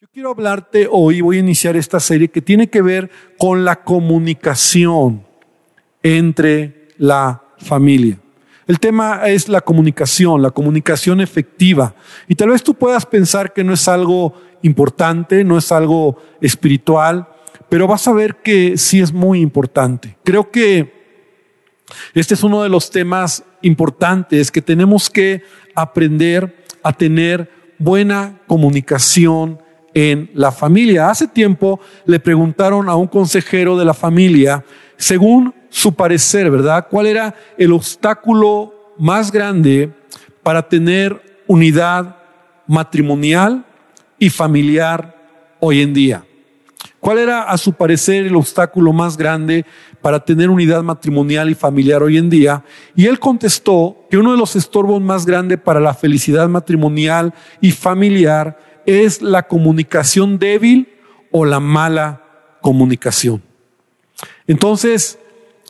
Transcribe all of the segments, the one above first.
Yo quiero hablarte hoy, voy a iniciar esta serie que tiene que ver con la comunicación entre la familia. El tema es la comunicación, la comunicación efectiva. Y tal vez tú puedas pensar que no es algo importante, no es algo espiritual, pero vas a ver que sí es muy importante. Creo que este es uno de los temas importantes que tenemos que aprender a tener buena comunicación en la familia. Hace tiempo le preguntaron a un consejero de la familia, según su parecer, ¿verdad? ¿Cuál era el obstáculo más grande para tener unidad matrimonial y familiar hoy en día? ¿Cuál era, a su parecer, el obstáculo más grande para tener unidad matrimonial y familiar hoy en día? Y él contestó que uno de los estorbos más grandes para la felicidad matrimonial y familiar es la comunicación débil o la mala comunicación. Entonces,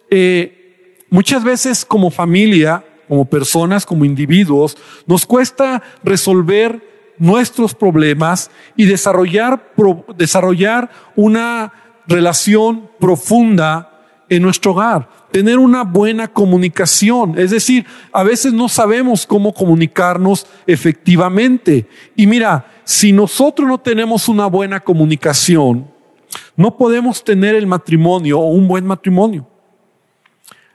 eh, muchas veces como familia, como personas, como individuos, nos cuesta resolver nuestros problemas y desarrollar, desarrollar una relación profunda en nuestro hogar, tener una buena comunicación. Es decir, a veces no sabemos cómo comunicarnos efectivamente. Y mira, si nosotros no tenemos una buena comunicación, no podemos tener el matrimonio o un buen matrimonio.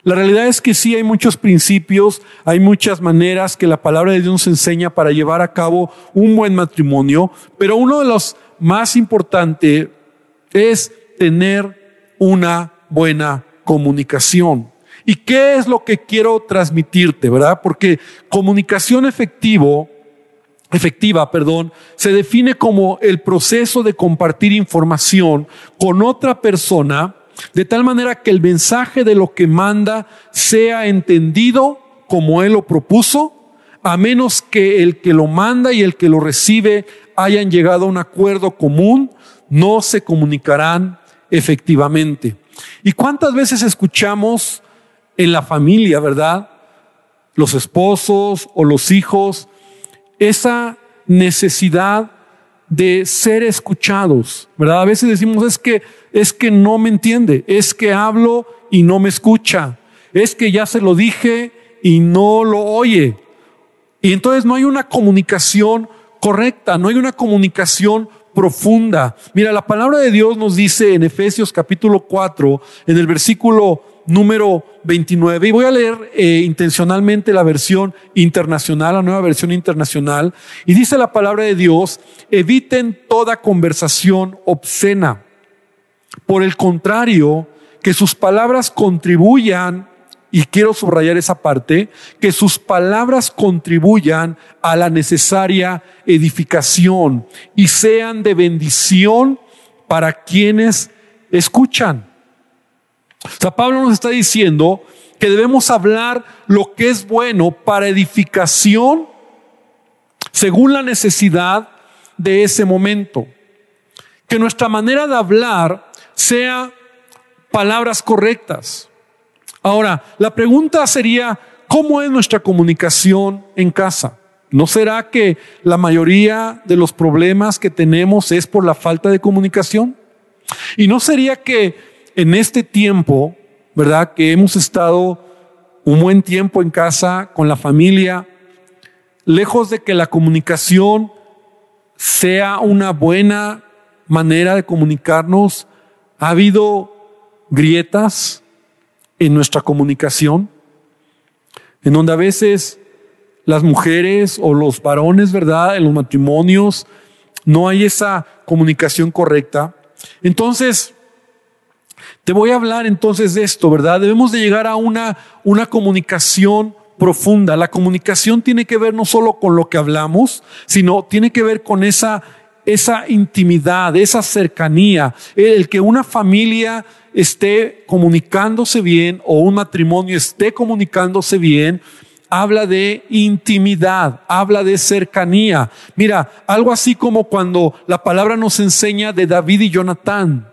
La realidad es que sí hay muchos principios, hay muchas maneras que la palabra de Dios nos enseña para llevar a cabo un buen matrimonio, pero uno de los más importantes es tener una buena comunicación. ¿Y qué es lo que quiero transmitirte, verdad? Porque comunicación efectivo efectiva, perdón, se define como el proceso de compartir información con otra persona de tal manera que el mensaje de lo que manda sea entendido como él lo propuso, a menos que el que lo manda y el que lo recibe hayan llegado a un acuerdo común, no se comunicarán efectivamente. ¿Y cuántas veces escuchamos en la familia, verdad? Los esposos o los hijos esa necesidad de ser escuchados, ¿verdad? A veces decimos, es que, es que no me entiende, es que hablo y no me escucha, es que ya se lo dije y no lo oye. Y entonces no hay una comunicación correcta, no hay una comunicación profunda. Mira, la palabra de Dios nos dice en Efesios capítulo 4, en el versículo número 29. Y voy a leer eh, intencionalmente la versión internacional, la nueva versión internacional. Y dice la palabra de Dios, eviten toda conversación obscena. Por el contrario, que sus palabras contribuyan, y quiero subrayar esa parte, que sus palabras contribuyan a la necesaria edificación y sean de bendición para quienes escuchan. O sea, Pablo nos está diciendo que debemos hablar lo que es bueno para edificación según la necesidad de ese momento. Que nuestra manera de hablar sea palabras correctas. Ahora, la pregunta sería, ¿cómo es nuestra comunicación en casa? ¿No será que la mayoría de los problemas que tenemos es por la falta de comunicación? ¿Y no sería que en este tiempo, ¿verdad? Que hemos estado un buen tiempo en casa con la familia, lejos de que la comunicación sea una buena manera de comunicarnos, ha habido grietas en nuestra comunicación, en donde a veces las mujeres o los varones, ¿verdad? En los matrimonios no hay esa comunicación correcta. Entonces, te voy a hablar entonces de esto, ¿verdad? Debemos de llegar a una, una comunicación profunda. La comunicación tiene que ver no solo con lo que hablamos, sino tiene que ver con esa, esa intimidad, esa cercanía, el que una familia esté comunicándose bien o un matrimonio esté comunicándose bien, habla de intimidad, habla de cercanía. Mira, algo así como cuando la palabra nos enseña de David y Jonatán.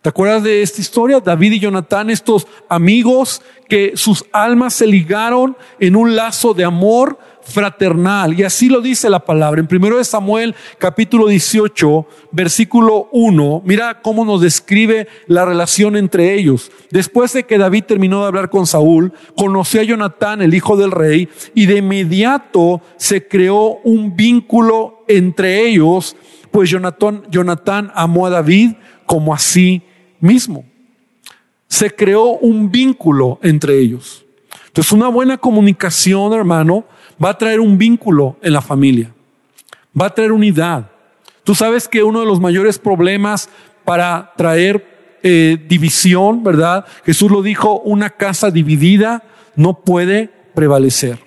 ¿Te acuerdas de esta historia? David y Jonatán, estos amigos que sus almas se ligaron en un lazo de amor fraternal. Y así lo dice la palabra. En 1 Samuel capítulo 18, versículo 1, mira cómo nos describe la relación entre ellos. Después de que David terminó de hablar con Saúl, conoció a Jonatán, el hijo del rey, y de inmediato se creó un vínculo entre ellos, pues Jonatán, Jonatán amó a David como a sí mismo. Se creó un vínculo entre ellos. Entonces, una buena comunicación, hermano, va a traer un vínculo en la familia, va a traer unidad. Tú sabes que uno de los mayores problemas para traer eh, división, ¿verdad? Jesús lo dijo, una casa dividida no puede prevalecer.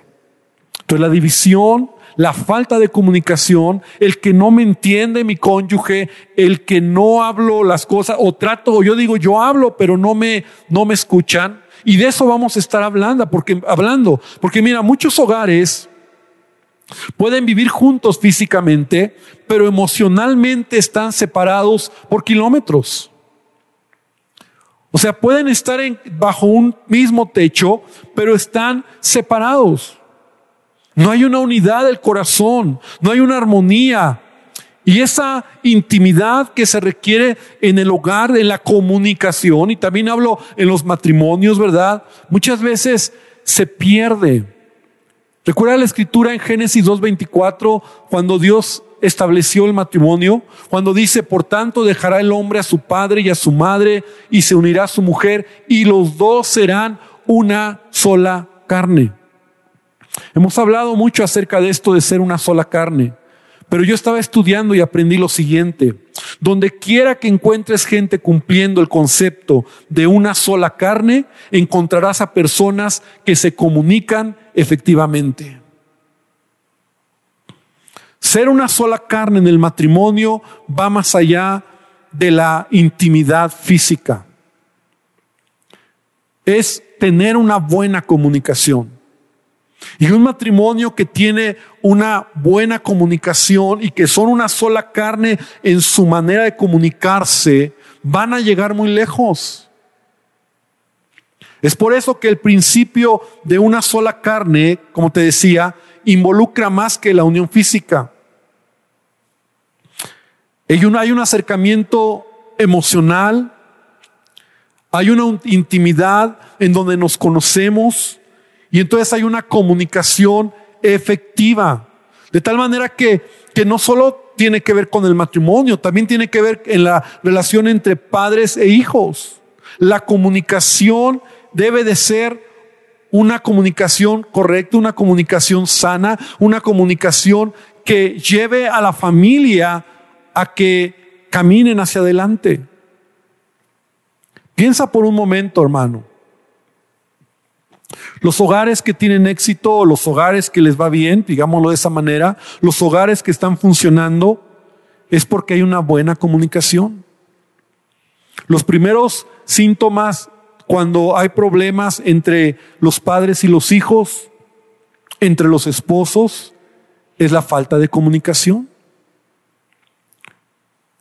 Entonces la división, la falta de comunicación, el que no me entiende mi cónyuge, el que no hablo las cosas o trato, o yo digo yo hablo, pero no me, no me escuchan. Y de eso vamos a estar hablando, porque, hablando, porque mira, muchos hogares pueden vivir juntos físicamente, pero emocionalmente están separados por kilómetros. O sea, pueden estar bajo un mismo techo, pero están separados. No hay una unidad del corazón, no hay una armonía. Y esa intimidad que se requiere en el hogar, en la comunicación, y también hablo en los matrimonios, ¿verdad? Muchas veces se pierde. Recuerda la escritura en Génesis 2.24, cuando Dios estableció el matrimonio, cuando dice, por tanto dejará el hombre a su padre y a su madre y se unirá a su mujer y los dos serán una sola carne. Hemos hablado mucho acerca de esto de ser una sola carne. Pero yo estaba estudiando y aprendí lo siguiente. Donde quiera que encuentres gente cumpliendo el concepto de una sola carne, encontrarás a personas que se comunican efectivamente. Ser una sola carne en el matrimonio va más allá de la intimidad física. Es tener una buena comunicación. Y un matrimonio que tiene una buena comunicación y que son una sola carne en su manera de comunicarse, van a llegar muy lejos. Es por eso que el principio de una sola carne, como te decía, involucra más que la unión física. Hay un acercamiento emocional, hay una intimidad en donde nos conocemos, y entonces hay una comunicación efectiva. De tal manera que, que no solo tiene que ver con el matrimonio, también tiene que ver en la relación entre padres e hijos. La comunicación debe de ser una comunicación correcta, una comunicación sana, una comunicación que lleve a la familia a que caminen hacia adelante. Piensa por un momento, hermano. Los hogares que tienen éxito, los hogares que les va bien, digámoslo de esa manera, los hogares que están funcionando, es porque hay una buena comunicación. Los primeros síntomas cuando hay problemas entre los padres y los hijos, entre los esposos, es la falta de comunicación.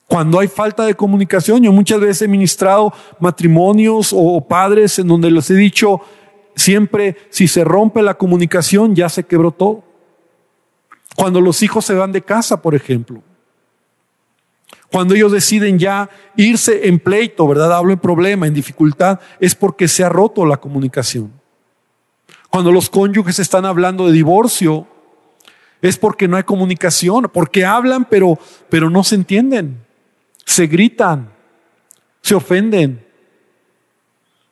Cuando hay falta de comunicación, yo muchas veces he ministrado matrimonios o padres en donde les he dicho, Siempre, si se rompe la comunicación, ya se quebró todo. Cuando los hijos se van de casa, por ejemplo. Cuando ellos deciden ya irse en pleito, ¿verdad? Hablo en problema, en dificultad, es porque se ha roto la comunicación. Cuando los cónyuges están hablando de divorcio, es porque no hay comunicación, porque hablan pero, pero no se entienden, se gritan, se ofenden.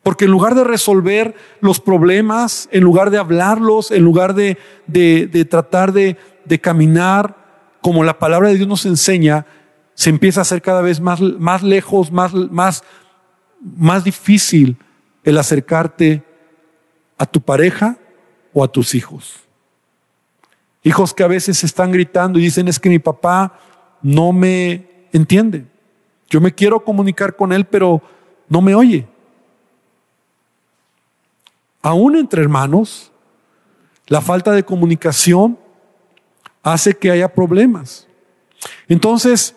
Porque en lugar de resolver los problemas, en lugar de hablarlos, en lugar de, de, tratar de, de, caminar como la palabra de Dios nos enseña, se empieza a hacer cada vez más, más lejos, más, más, más difícil el acercarte a tu pareja o a tus hijos. Hijos que a veces están gritando y dicen es que mi papá no me entiende. Yo me quiero comunicar con él, pero no me oye aún entre hermanos, la falta de comunicación hace que haya problemas. Entonces,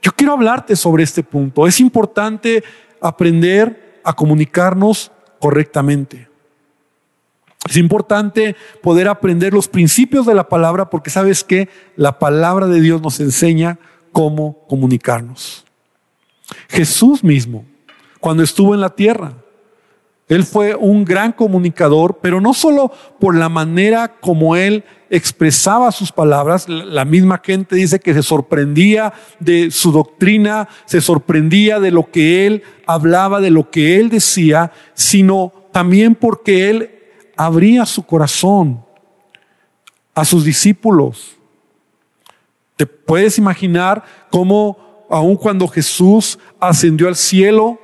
yo quiero hablarte sobre este punto. Es importante aprender a comunicarnos correctamente. Es importante poder aprender los principios de la palabra porque sabes que la palabra de Dios nos enseña cómo comunicarnos. Jesús mismo, cuando estuvo en la tierra, él fue un gran comunicador, pero no solo por la manera como él expresaba sus palabras, la misma gente dice que se sorprendía de su doctrina, se sorprendía de lo que él hablaba, de lo que él decía, sino también porque él abría su corazón a sus discípulos. ¿Te puedes imaginar cómo aun cuando Jesús ascendió al cielo,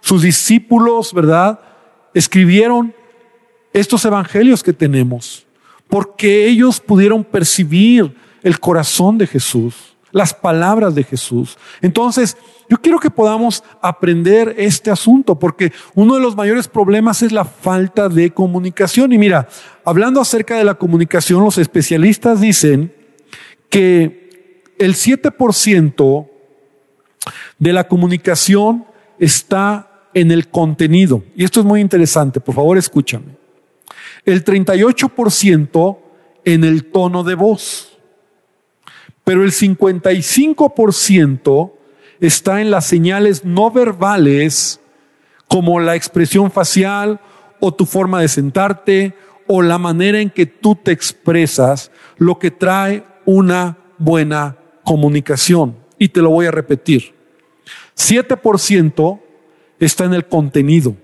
sus discípulos, ¿verdad? Escribieron estos evangelios que tenemos, porque ellos pudieron percibir el corazón de Jesús, las palabras de Jesús. Entonces, yo quiero que podamos aprender este asunto, porque uno de los mayores problemas es la falta de comunicación. Y mira, hablando acerca de la comunicación, los especialistas dicen que el 7% de la comunicación está en el contenido. Y esto es muy interesante, por favor escúchame. El 38% en el tono de voz, pero el 55% está en las señales no verbales como la expresión facial o tu forma de sentarte o la manera en que tú te expresas, lo que trae una buena comunicación. Y te lo voy a repetir. 7% está en el contenido.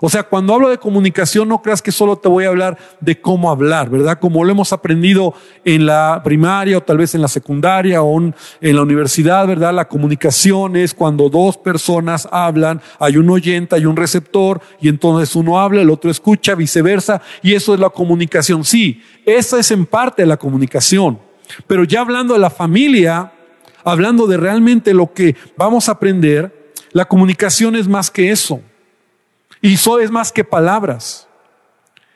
O sea, cuando hablo de comunicación, no creas que solo te voy a hablar de cómo hablar, ¿verdad? Como lo hemos aprendido en la primaria o tal vez en la secundaria o en la universidad, ¿verdad? La comunicación es cuando dos personas hablan, hay un oyente, hay un receptor y entonces uno habla, el otro escucha, viceversa, y eso es la comunicación. Sí, esa es en parte la comunicación. Pero ya hablando de la familia, hablando de realmente lo que vamos a aprender, la comunicación es más que eso. Y eso es más que palabras.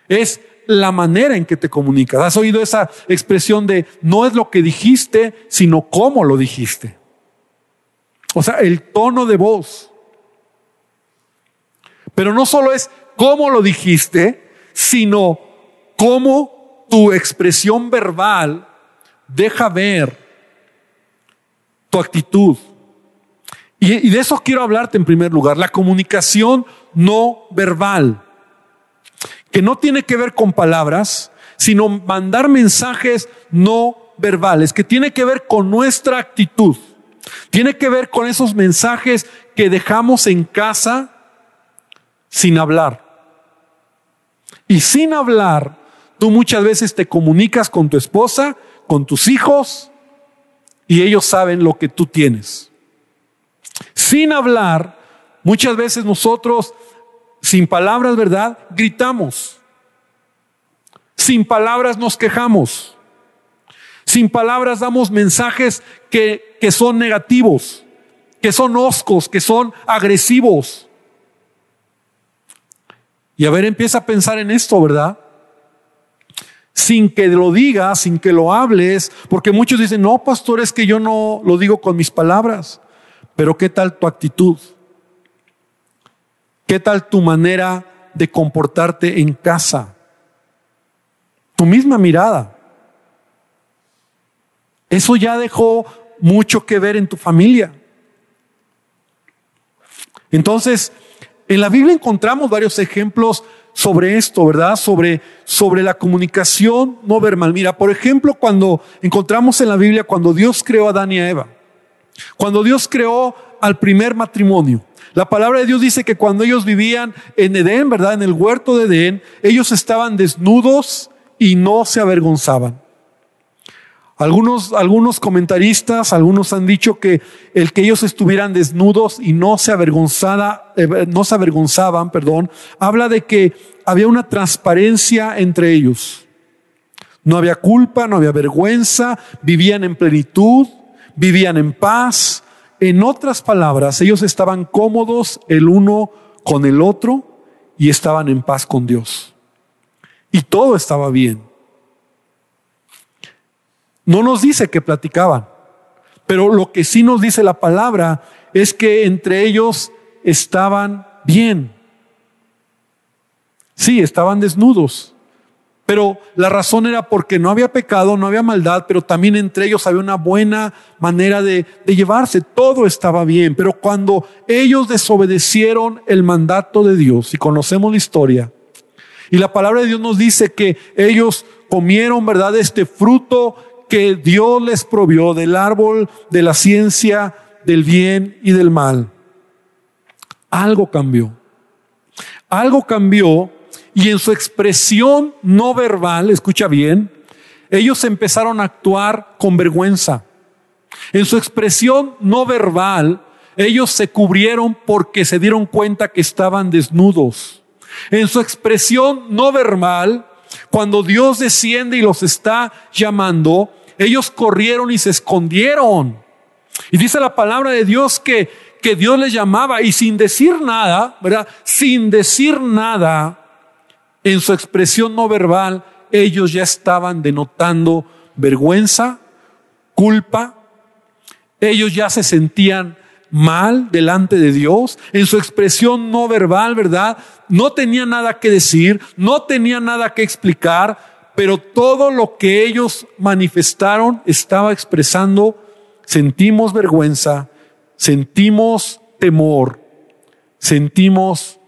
Es la manera en que te comunicas. ¿Has oído esa expresión de no es lo que dijiste, sino cómo lo dijiste? O sea, el tono de voz. Pero no solo es cómo lo dijiste, sino cómo tu expresión verbal deja ver tu actitud, y, de eso quiero hablarte en primer lugar, la comunicación no verbal, que no tiene que ver con palabras, sino mandar mensajes no verbales, que tiene que ver con nuestra actitud, tiene que ver con esos mensajes que dejamos en casa sin hablar. Y sin hablar, tú muchas veces te comunicas con tu esposa, con tus hijos, y ellos saben lo que tú tienes. Sin hablar, muchas veces nosotros, sin palabras, ¿verdad? Gritamos. Sin palabras nos quejamos. Sin palabras damos mensajes que, que son negativos, que son oscos, que son agresivos. Y a ver, empieza a pensar en esto, ¿verdad? Sin que lo digas, sin que lo hables, porque muchos dicen, no, pastor, es que yo no lo digo con mis palabras. Pero ¿qué tal tu actitud? ¿Qué tal tu manera de comportarte en casa? Tu misma mirada. Eso ya dejó mucho que ver en tu familia. Entonces, en la Biblia encontramos varios ejemplos sobre esto, ¿verdad? Sobre, sobre la comunicación no verbal. Mira, por ejemplo, cuando encontramos en la Biblia, cuando Dios creó a Adán y a Eva, cuando Dios creó al primer matrimonio, la palabra de Dios dice que cuando ellos vivían en Edén, ¿verdad? En el huerto de Edén, ellos estaban desnudos y no se avergonzaban. Algunos, algunos comentaristas, algunos han dicho que el que ellos estuvieran desnudos y no se, avergonzada, eh, no se avergonzaban, perdón, habla de que había una transparencia entre ellos. No había culpa, no había vergüenza, vivían en plenitud, vivían en paz. En otras palabras, ellos estaban cómodos el uno con el otro y estaban en paz con Dios. Y todo estaba bien. No nos dice que platicaban, pero lo que sí nos dice la palabra es que entre ellos estaban bien. Sí, estaban desnudos. Pero la razón era porque no había pecado, no había maldad, pero también entre ellos había una buena manera de, de, llevarse. Todo estaba bien. Pero cuando ellos desobedecieron el mandato de Dios, y conocemos la historia, y la palabra de Dios nos dice que ellos comieron, ¿verdad?, este fruto que Dios les provió del árbol de la ciencia del bien y del mal. Algo cambió. Algo cambió y en su expresión no verbal, escucha bien, ellos empezaron a actuar con vergüenza. En su expresión no verbal, ellos se cubrieron porque se dieron cuenta que estaban desnudos. En su expresión no verbal, cuando Dios desciende y los está llamando, ellos corrieron y se escondieron. Y dice la palabra de Dios que, que Dios les llamaba y sin decir nada, ¿verdad? Sin decir nada, en su expresión no verbal, ellos ya estaban denotando vergüenza, culpa, ellos ya se sentían mal delante de Dios, en su expresión no verbal, ¿verdad? No tenía nada que decir, no tenía nada que explicar, pero todo lo que ellos manifestaron estaba expresando, sentimos vergüenza, sentimos temor, sentimos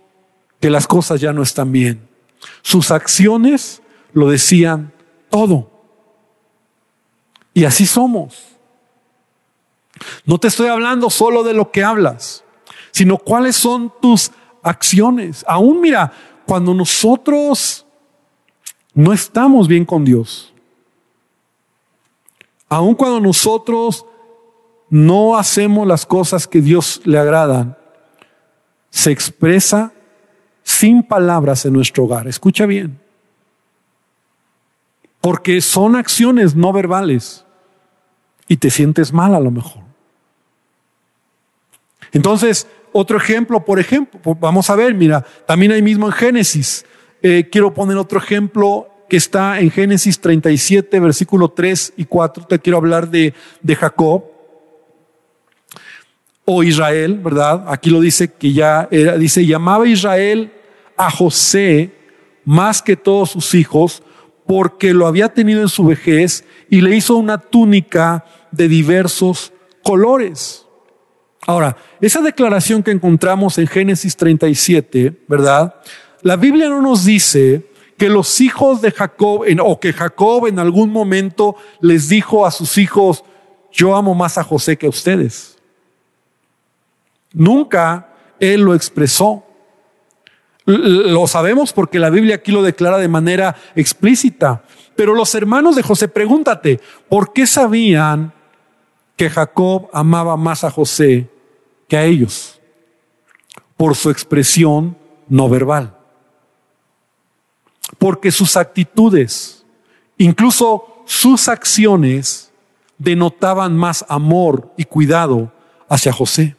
que las cosas ya no están bien. Sus acciones lo decían todo. Y así somos. No te estoy hablando solo de lo que hablas, sino cuáles son tus acciones. Aún mira, cuando nosotros no estamos bien con Dios, aun cuando nosotros no hacemos las cosas que Dios le agradan, se expresa sin palabras en nuestro hogar. Escucha bien. Porque son acciones no verbales y te sientes mal a lo mejor. Entonces, otro ejemplo, por ejemplo, vamos a ver, mira, también ahí mismo en Génesis, eh, quiero poner otro ejemplo que está en Génesis 37, versículo 3 y 4, te quiero hablar de, de Jacob o Israel, ¿verdad? Aquí lo dice que ya era, dice, llamaba Israel a José más que todos sus hijos porque lo había tenido en su vejez y le hizo una túnica de diversos colores. Ahora, esa declaración que encontramos en Génesis 37, ¿verdad? La Biblia no nos dice que los hijos de Jacob, o que Jacob en algún momento les dijo a sus hijos, yo amo más a José que a ustedes. Nunca él lo expresó. Lo sabemos porque la Biblia aquí lo declara de manera explícita. Pero los hermanos de José, pregúntate, ¿por qué sabían que Jacob amaba más a José que a ellos por su expresión no verbal. Porque sus actitudes, incluso sus acciones, denotaban más amor y cuidado hacia José.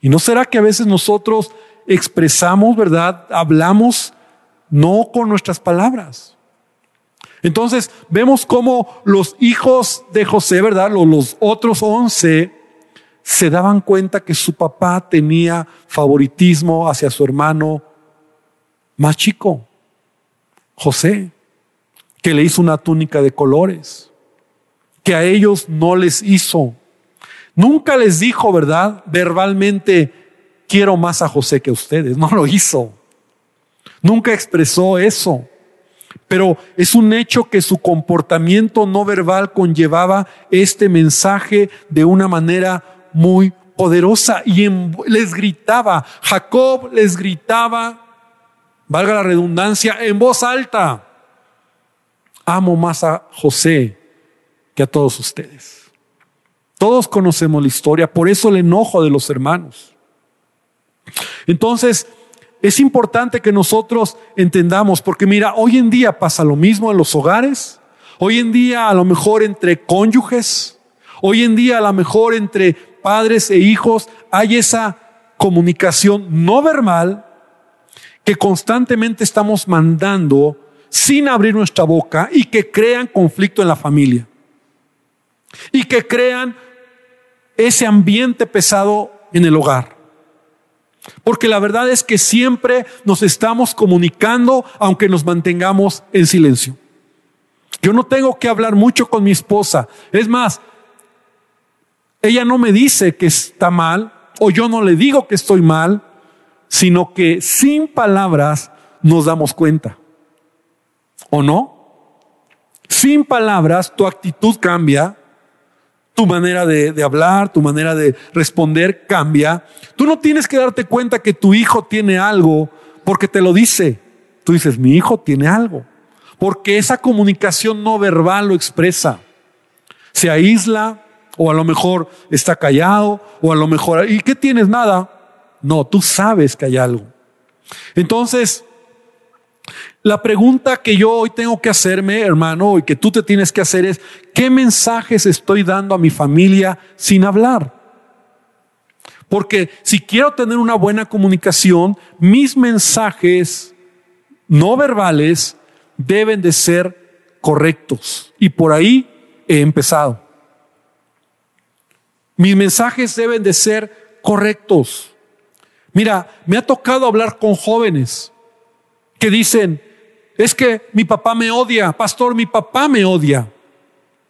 ¿Y no será que a veces nosotros expresamos, verdad, hablamos no con nuestras palabras? Entonces vemos cómo los hijos de José, ¿verdad? Los, otros once se daban cuenta que su papá tenía favoritismo hacia su hermano más chico, José, que le hizo una túnica de colores, que a ellos no les hizo. Nunca les dijo, ¿verdad? Verbalmente, quiero más a José que a ustedes. No lo hizo. Nunca expresó eso. Pero es un hecho que su comportamiento no verbal conllevaba este mensaje de una manera muy poderosa y les gritaba, Jacob les gritaba, valga la redundancia, en voz alta, amo más a José que a todos ustedes. Todos conocemos la historia, por eso el enojo de los hermanos. Entonces, es importante que nosotros entendamos, porque mira, hoy en día pasa lo mismo en los hogares, hoy en día a lo mejor entre cónyuges, hoy en día a lo mejor entre padres e hijos hay esa comunicación no verbal que constantemente estamos mandando sin abrir nuestra boca y que crean conflicto en la familia. Y que crean ese ambiente pesado en el hogar. Porque la verdad es que siempre nos estamos comunicando aunque nos mantengamos en silencio. Yo no tengo que hablar mucho con mi esposa. Es más, ella no me dice que está mal o yo no le digo que estoy mal, sino que sin palabras nos damos cuenta. ¿O no? Sin palabras tu actitud cambia, tu manera de, hablar, tu manera de responder cambia. Tú no tienes que darte cuenta que tu hijo tiene algo porque te lo dice. Tú dices, mi hijo tiene algo. Porque esa comunicación no verbal lo expresa. Se aísla o a lo mejor está callado o a lo mejor, ¿y qué tienes? Nada. No, tú sabes que hay algo. Entonces, la pregunta que yo hoy tengo que hacerme, hermano, y que tú te tienes que hacer es, ¿qué mensajes estoy dando a mi familia sin hablar? Porque si quiero tener una buena comunicación, mis mensajes no verbales deben de ser correctos. Y por ahí he empezado. Mis mensajes deben de ser correctos. Mira, me ha tocado hablar con jóvenes que dicen, es que mi papá me odia, pastor, mi papá me odia.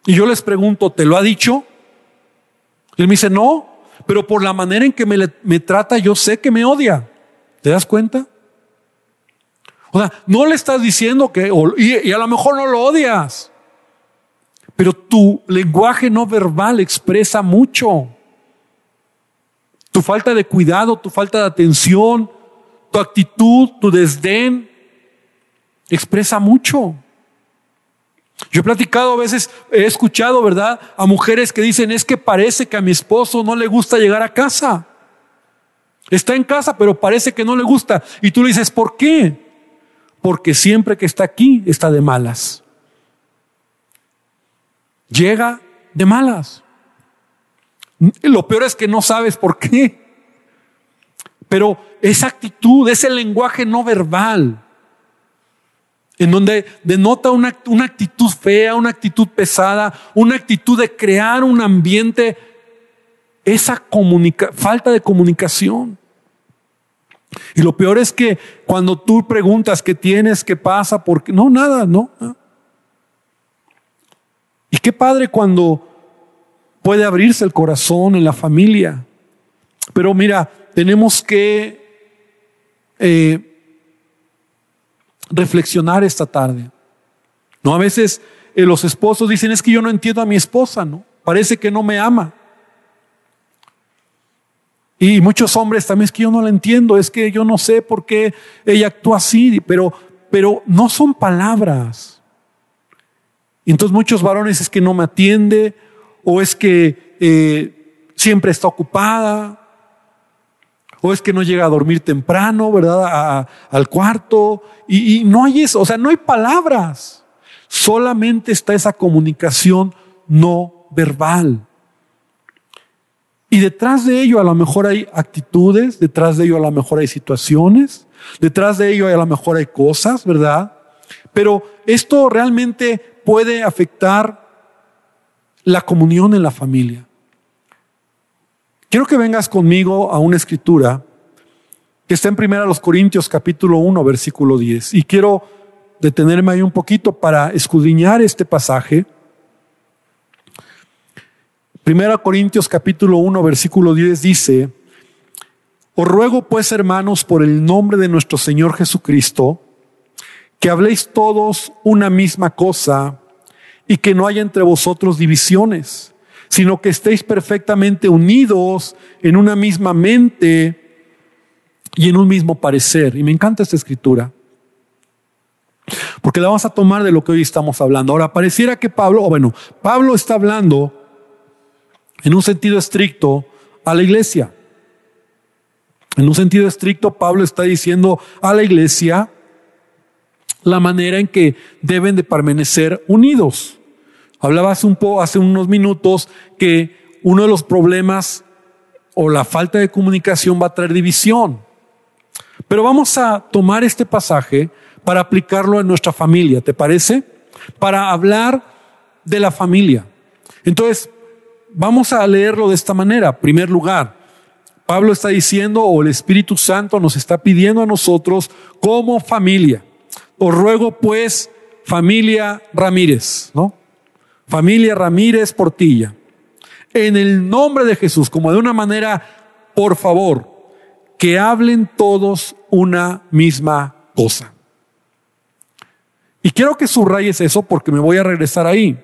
Y yo les pregunto, ¿te lo ha dicho? él me dice, no, pero por la manera en que me, trata, yo sé que me odia. ¿Te das cuenta? O sea, no le estás diciendo que, y, y a lo mejor no lo odias, pero tu lenguaje no verbal expresa mucho. Tu falta de cuidado, tu falta de atención, tu actitud, tu desdén, expresa mucho. Yo he platicado a veces, he escuchado, ¿verdad? A mujeres que dicen, es que parece que a mi esposo no le gusta llegar a casa. Está en casa, pero parece que no le gusta. Y tú le dices, ¿por qué? Porque siempre que está aquí está de malas. Llega de malas. Lo peor es que no sabes por qué. Pero esa actitud, ese lenguaje no verbal, en donde denota una, una, actitud fea, una actitud pesada, una actitud de crear un ambiente, esa falta de comunicación. Y lo peor es que cuando tú preguntas qué tienes, qué pasa, porque no, nada, no. Y qué padre cuando puede abrirse el corazón en la familia. Pero mira, tenemos que eh, reflexionar esta tarde. No, a veces eh, los esposos dicen, es que yo no entiendo a mi esposa, ¿no? Parece que no me ama. Y muchos hombres también es que yo no la entiendo, es que yo no sé por qué ella actúa así, pero, pero no son palabras. Entonces muchos varones es que no me atiende o es que eh, siempre está ocupada o es que no llega a dormir temprano, ¿verdad? al cuarto. Y, y no hay eso, o sea, no hay palabras. Solamente está esa comunicación no verbal. Y detrás de ello a lo mejor hay actitudes, detrás de ello a lo mejor hay situaciones, detrás de ello a lo mejor hay cosas, ¿verdad? Pero esto realmente puede afectar la comunión en la familia. Quiero que vengas conmigo a una escritura que está en primera los Corintios capítulo 1 versículo 10 y quiero detenerme ahí un poquito para escudriñar este pasaje. Primera Corintios capítulo 1 versículo 10 dice, Os ruego pues hermanos por el nombre de nuestro Señor Jesucristo, que habléis todos una misma cosa y que no haya entre vosotros divisiones sino que estéis perfectamente unidos en una misma mente y en un mismo parecer. Y me encanta esta escritura. Porque la vamos a tomar de lo que hoy estamos hablando. Ahora, pareciera que Pablo, o bueno, Pablo está hablando en un sentido estricto a la iglesia. En un sentido estricto, Pablo está diciendo a la iglesia la manera en que deben de permanecer unidos. Hablaba hace, un hace unos minutos que uno de los problemas o la falta de comunicación va a traer división. Pero vamos a tomar este pasaje para aplicarlo en nuestra familia, ¿te parece? Para hablar de la familia. Entonces, vamos a leerlo de esta manera. En primer lugar, Pablo está diciendo, o el Espíritu Santo nos está pidiendo a nosotros como familia. Os ruego pues, familia Ramírez, ¿no? Familia Ramírez Portilla. En el nombre de Jesús, como de una manera, por favor, que hablen todos una misma cosa. Y quiero que subrayes eso porque me voy a regresar ahí.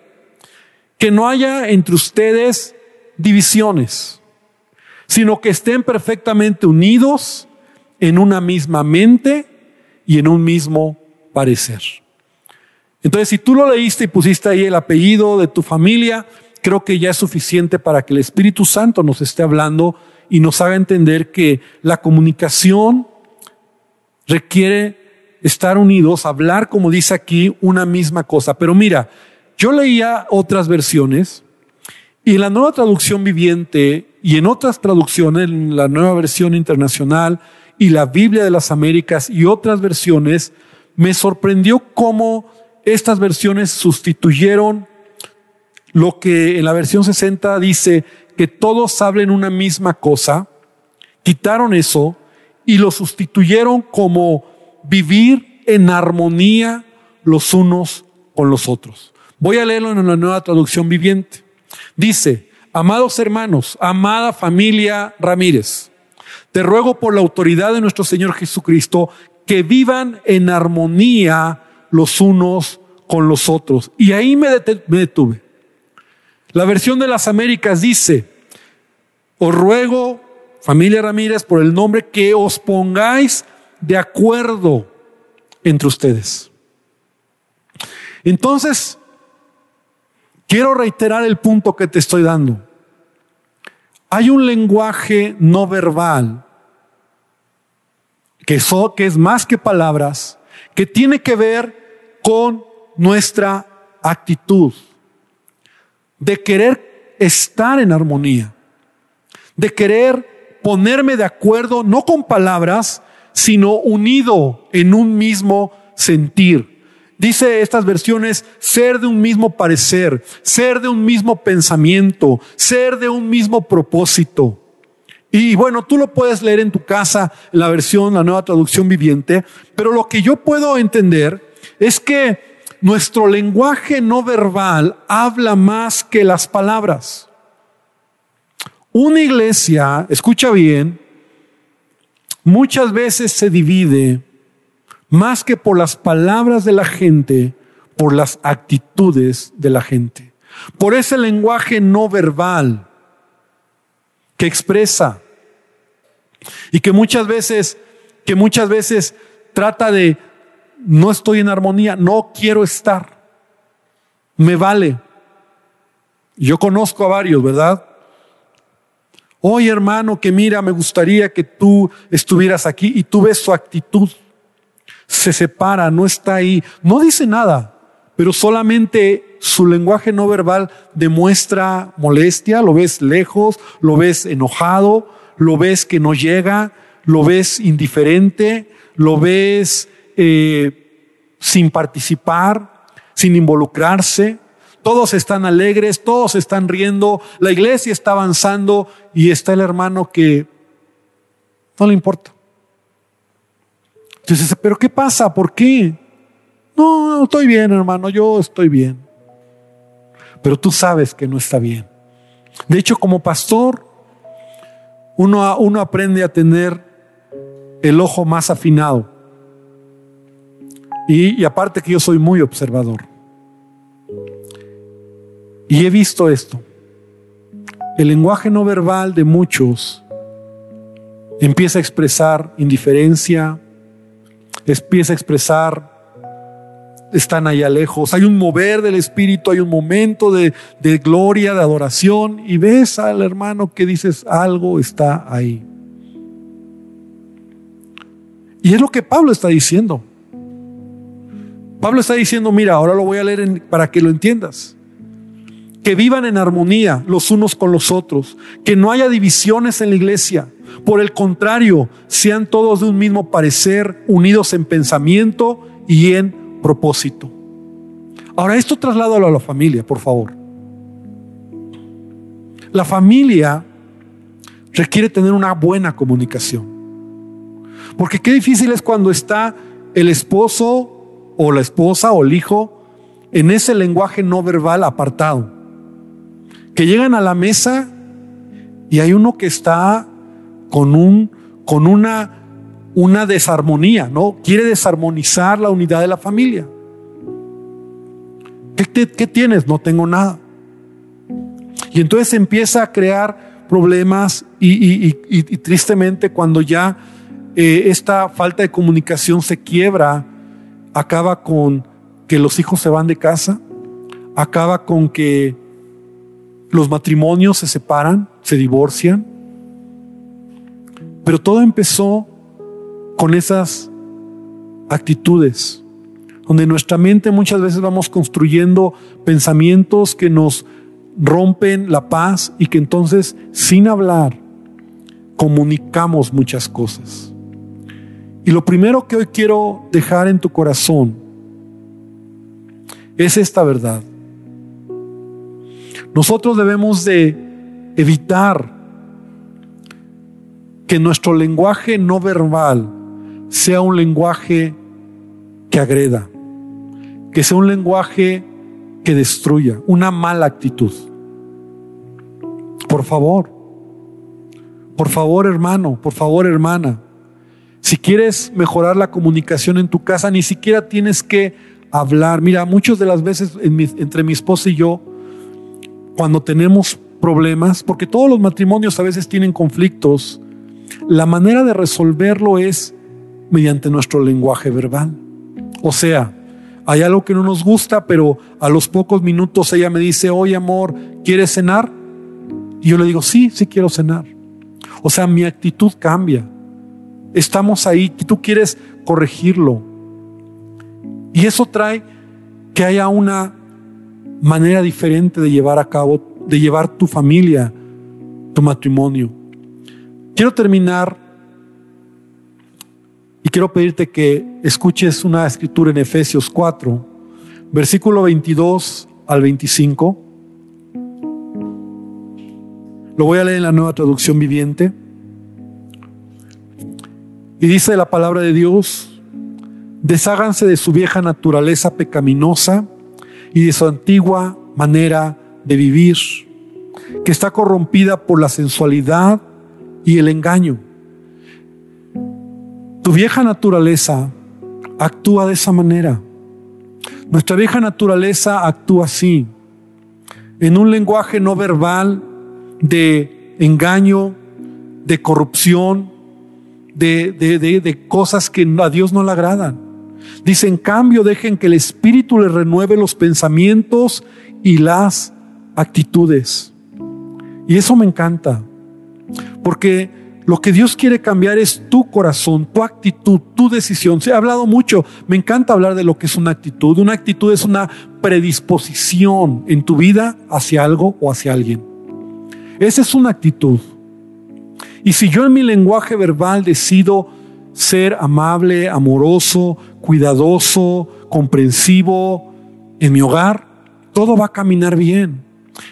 Que no haya entre ustedes divisiones sino que estén perfectamente unidos en una misma mente y en un mismo parecer. Entonces, si tú lo leíste y pusiste ahí el apellido de tu familia, creo que ya es suficiente para que el Espíritu Santo nos esté hablando y nos haga entender que la comunicación requiere estar unidos, hablar, como dice aquí, una misma cosa. Pero mira, yo leía otras versiones y en la nueva traducción viviente y en otras traducciones, en la nueva versión internacional y la Biblia de las Américas y otras versiones, me sorprendió cómo estas versiones sustituyeron lo que en la versión 60 dice que todos hablen una misma cosa, quitaron eso y lo sustituyeron como vivir en armonía los unos con los otros. Voy a leerlo en la nueva traducción viviente. Dice, amados hermanos, amada familia Ramírez, te ruego por la autoridad de nuestro Señor Jesucristo que vivan en armonía los unos con los otros. Y ahí me, detuve. La versión de las Américas dice, os ruego, familia Ramírez, por el nombre que os pongáis de acuerdo entre ustedes. Entonces, Quiero reiterar el punto que te estoy dando. Hay un lenguaje no verbal que, que es más que palabras, que tiene que ver con nuestra actitud de querer estar en armonía, de querer ponerme de acuerdo, no con palabras, sino unido en un mismo sentir. Dice estas versiones, ser de un mismo parecer, ser de un mismo pensamiento, ser de un mismo propósito. Y bueno, tú lo puedes leer en tu casa, en la versión, la nueva traducción viviente, pero lo que yo puedo entender es que nuestro lenguaje no verbal habla más que las palabras. Una iglesia, escucha bien, muchas veces se divide más que por las palabras de la gente, por las actitudes de la gente. Por ese lenguaje no verbal que expresa y que muchas veces, que muchas veces trata de no estoy en armonía, no quiero estar, me vale. Yo conozco a varios, ¿verdad? Oye hermano, que mira, me gustaría que tú estuvieras aquí y tú ves su actitud se separa, no está ahí, no dice nada, pero solamente su lenguaje no verbal demuestra molestia, lo ves lejos, lo ves enojado, lo ves que no llega, lo ves indiferente, lo ves eh, sin participar, sin involucrarse. Todos están alegres, todos están riendo, la iglesia está avanzando y está el hermano que no le importa. Entonces, pero ¿qué pasa? ¿Por qué? No, estoy bien, hermano, yo estoy bien. Pero tú sabes que no está bien. De hecho, como pastor, uno, uno aprende a tener el ojo más afinado. Y, aparte que yo soy muy observador. Y he visto esto. El lenguaje no verbal de muchos empieza a expresar indiferencia, empieza a expresar, están allá lejos, hay un mover del Espíritu, hay un momento de, de gloria, de adoración, y ves al hermano que dices, algo está ahí. Y es lo que Pablo está diciendo. Pablo está diciendo, mira, ahora lo voy a leer para que lo entiendas. Que vivan en armonía los unos con los otros, que no haya divisiones en la iglesia, por el contrario, sean todos de un mismo parecer, unidos en pensamiento y en propósito. Ahora, esto trasládalo a la familia, por favor. La familia requiere tener una buena comunicación. Porque qué difícil es cuando está el esposo o la esposa o el hijo en ese lenguaje no verbal apartado. Que llegan a la mesa y hay uno que está con, un, con una, una desarmonía, ¿no? Quiere desarmonizar la unidad de la familia. ¿Qué, qué tienes? No tengo nada. Y entonces empieza a crear problemas y, tristemente cuando ya eh, esta falta de comunicación se quiebra, acaba con que los hijos se van de casa, acaba con que los matrimonios se separan, se divorcian. Pero todo empezó con esas actitudes, donde nuestra mente muchas veces vamos construyendo pensamientos que nos rompen la paz y que entonces sin hablar comunicamos muchas cosas. Y lo primero que hoy quiero dejar en tu corazón es esta verdad. Nosotros debemos de evitar que nuestro lenguaje no verbal sea un lenguaje que agreda, que sea un lenguaje que destruya, una mala actitud. Por favor, por favor hermano, por favor hermana, si quieres mejorar la comunicación en tu casa, ni siquiera tienes que hablar. Mira, muchas de las veces entre mi esposa y yo, cuando tenemos problemas, porque todos los matrimonios a veces tienen conflictos, la manera de resolverlo es mediante nuestro lenguaje verbal. O sea, hay algo que no nos gusta, pero a los pocos minutos ella me dice, oye amor, ¿quieres cenar? Y yo le digo, sí, sí quiero cenar. O sea, mi actitud cambia. Estamos ahí, tú quieres corregirlo. Y eso trae que haya una manera diferente de llevar a cabo, de llevar tu familia, tu matrimonio. Quiero terminar y quiero pedirte que escuches una escritura en Efesios 4, versículo 22 al 25. Lo voy a leer en la nueva traducción viviente. Y dice la palabra de Dios, desháganse de su vieja naturaleza pecaminosa y de su antigua manera de vivir, que está corrompida por la sensualidad y el engaño tu vieja naturaleza actúa de esa manera. Nuestra vieja naturaleza actúa así, en un lenguaje no verbal de engaño, de corrupción, de, de, cosas que a Dios no le agradan. Dice, en cambio, dejen que el Espíritu les renueve los pensamientos y las actitudes. Y eso me encanta, porque lo que Dios quiere cambiar es tu corazón, tu actitud, tu decisión. Se ha hablado mucho, me encanta hablar de lo que es una actitud. Una actitud es una predisposición en tu vida hacia algo o hacia alguien. Esa es una actitud. Y si yo en mi lenguaje verbal decido ser amable, amoroso, cuidadoso, comprensivo en mi hogar, todo va a caminar bien.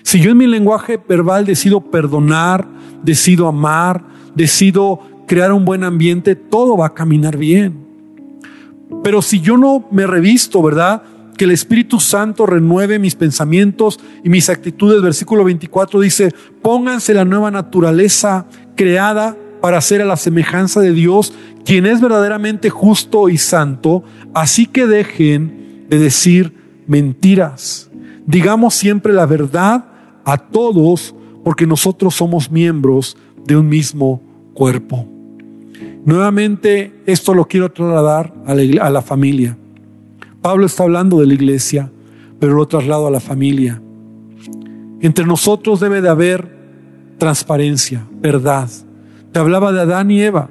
Si yo en mi lenguaje verbal decido perdonar, decido amar, decido crear un buen ambiente, todo va a caminar bien. Pero si yo no me revisto, ¿verdad? Que el Espíritu Santo renueve mis pensamientos y mis actitudes. Versículo 24 dice, pónganse la nueva naturaleza creada para ser a la semejanza de Dios, quien es verdaderamente justo y santo. Así que dejen de decir mentiras. Digamos siempre la verdad a todos, porque nosotros somos miembros de un mismo cuerpo. Nuevamente, esto lo quiero trasladar a la, familia. Pablo está hablando de la iglesia, pero lo traslado a la familia. Entre nosotros debe de haber transparencia, verdad. Te hablaba de Adán y Eva,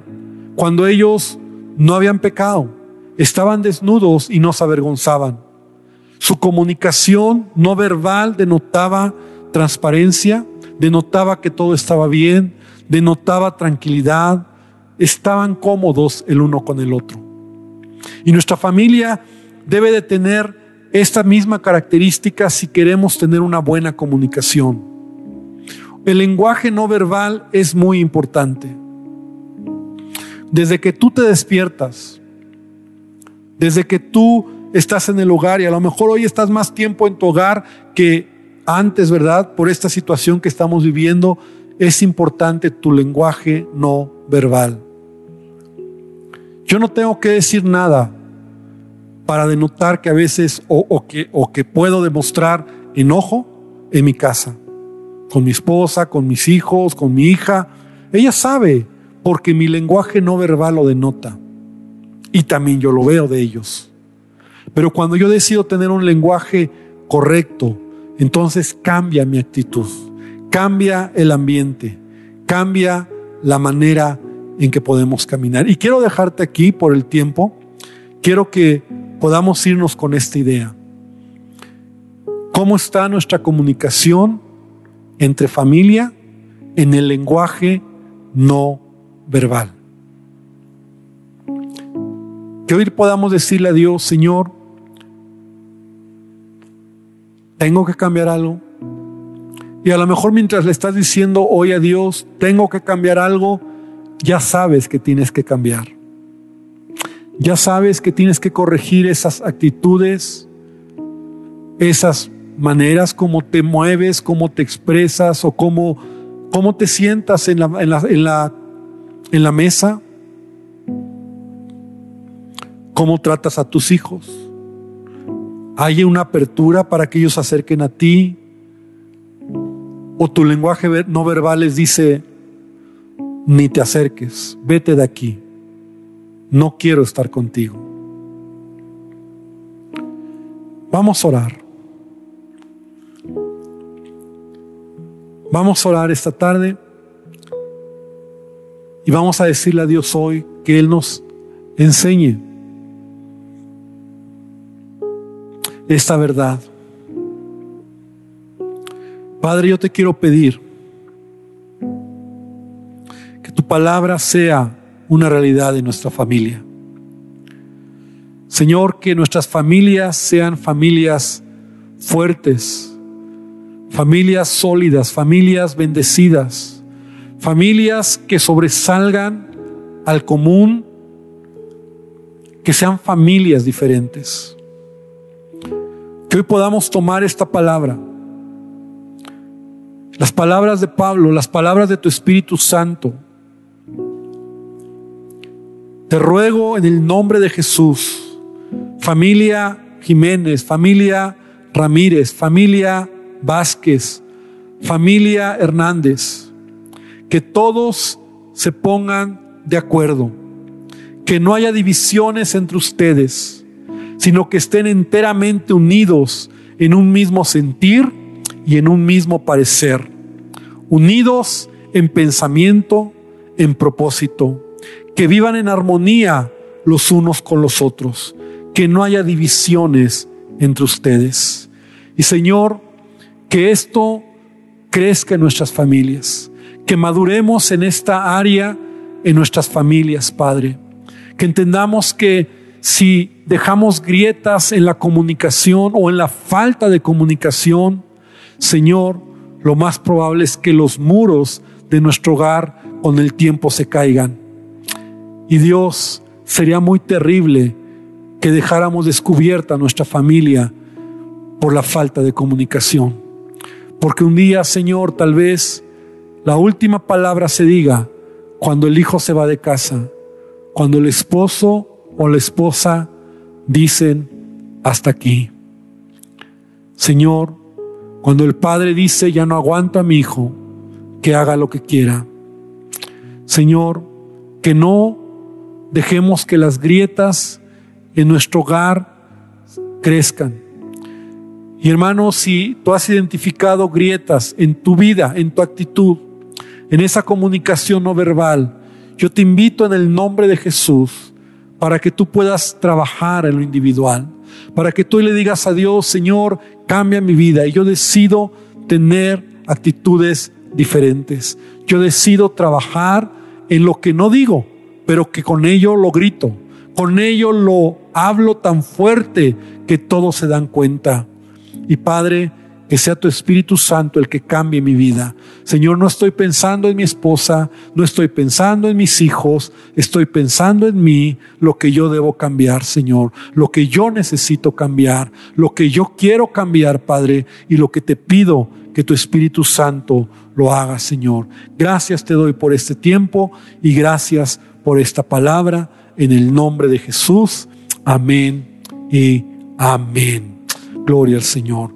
cuando ellos no habían pecado, estaban desnudos y no se avergonzaban. Su comunicación no verbal denotaba transparencia, denotaba que todo estaba bien, denotaba tranquilidad, estaban cómodos el uno con el otro. Y nuestra familia debe de tener esta misma característica si queremos tener una buena comunicación. El lenguaje no verbal es muy importante. Desde que tú te despiertas, desde que tú estás en el hogar y a lo mejor hoy estás más tiempo en tu hogar que antes, ¿verdad? Por esta situación que estamos viviendo, es importante tu lenguaje no verbal. Yo no tengo que decir nada para denotar que a veces o, que, puedo demostrar enojo en mi casa, con mi esposa, con mis hijos, con mi hija. Ella sabe porque mi lenguaje no verbal lo denota. Y también yo lo veo de ellos. Pero cuando yo decido tener un lenguaje correcto, entonces cambia mi actitud, cambia el ambiente, cambia la manera en que podemos caminar. Y quiero dejarte aquí por el tiempo, quiero que podamos irnos con esta idea. ¿Cómo está nuestra comunicación entre familia en el lenguaje no verbal? Que hoy podamos decirle a Dios, Señor, tengo que cambiar algo. Y a lo mejor mientras le estás diciendo hoy a Dios, tengo que cambiar algo, ya sabes que tienes que cambiar. Ya sabes que tienes que corregir esas actitudes, esas maneras como te mueves, cómo te expresas o cómo, cómo te sientas en la, en la, en la, en la mesa, cómo tratas a tus hijos. ¿Hay una apertura para que ellos se acerquen a ti? ¿O tu lenguaje no verbal les dice, ni te acerques, vete de aquí, no quiero estar contigo? Vamos a orar. Vamos a orar esta tarde y vamos a decirle a Dios hoy que Él nos enseñe esta verdad. Padre, yo te quiero pedir que tu palabra sea una realidad en nuestra familia. Señor, que nuestras familias sean familias fuertes, familias sólidas, familias bendecidas, familias que sobresalgan al común, que sean familias diferentes. Que hoy podamos tomar esta palabra, las palabras de Pablo, las palabras de tu Espíritu Santo. Te ruego en el nombre de Jesús, familia Jiménez, familia Ramírez, familia Vázquez, familia Hernández, que todos se pongan de acuerdo, que no haya divisiones entre ustedes sino que estén enteramente unidos en un mismo sentir y en un mismo parecer, unidos en pensamiento, en propósito, que vivan en armonía los unos con los otros, que no haya divisiones entre ustedes. Y Señor, que esto crezca en nuestras familias, que maduremos en esta área en nuestras familias, Padre, que entendamos que si dejamos grietas en la comunicación o en la falta de comunicación, Señor, lo más probable es que los muros de nuestro hogar con el tiempo se caigan. Y Dios, sería muy terrible que dejáramos descubierta nuestra familia por la falta de comunicación. Porque un día, Señor, tal vez la última palabra se diga cuando el hijo se va de casa, cuando el esposo o la esposa dicen hasta aquí. Señor, cuando el padre dice ya no aguanto a mi hijo, que haga lo que quiera. Señor, que no dejemos que las grietas en nuestro hogar crezcan. Y hermano, si tú has identificado grietas en tu vida, en tu actitud, en esa comunicación no verbal, yo te invito en el nombre de Jesús para que tú puedas trabajar en lo individual, para que tú le digas a Dios, Señor, cambia mi vida y yo decido tener actitudes diferentes. Yo decido trabajar en lo que no digo, pero que con ello lo grito, con ello lo hablo tan fuerte que todos se dan cuenta. Y Padre, que sea tu Espíritu Santo el que cambie mi vida. Señor, no estoy pensando en mi esposa, no estoy pensando en mis hijos, estoy pensando en mí, lo que yo debo cambiar, Señor, lo que yo necesito cambiar, lo que yo quiero cambiar, Padre, y lo que te pido que tu Espíritu Santo lo haga, Señor. Gracias te doy por este tiempo y gracias por esta palabra en el nombre de Jesús. Amén y amén. Gloria al Señor.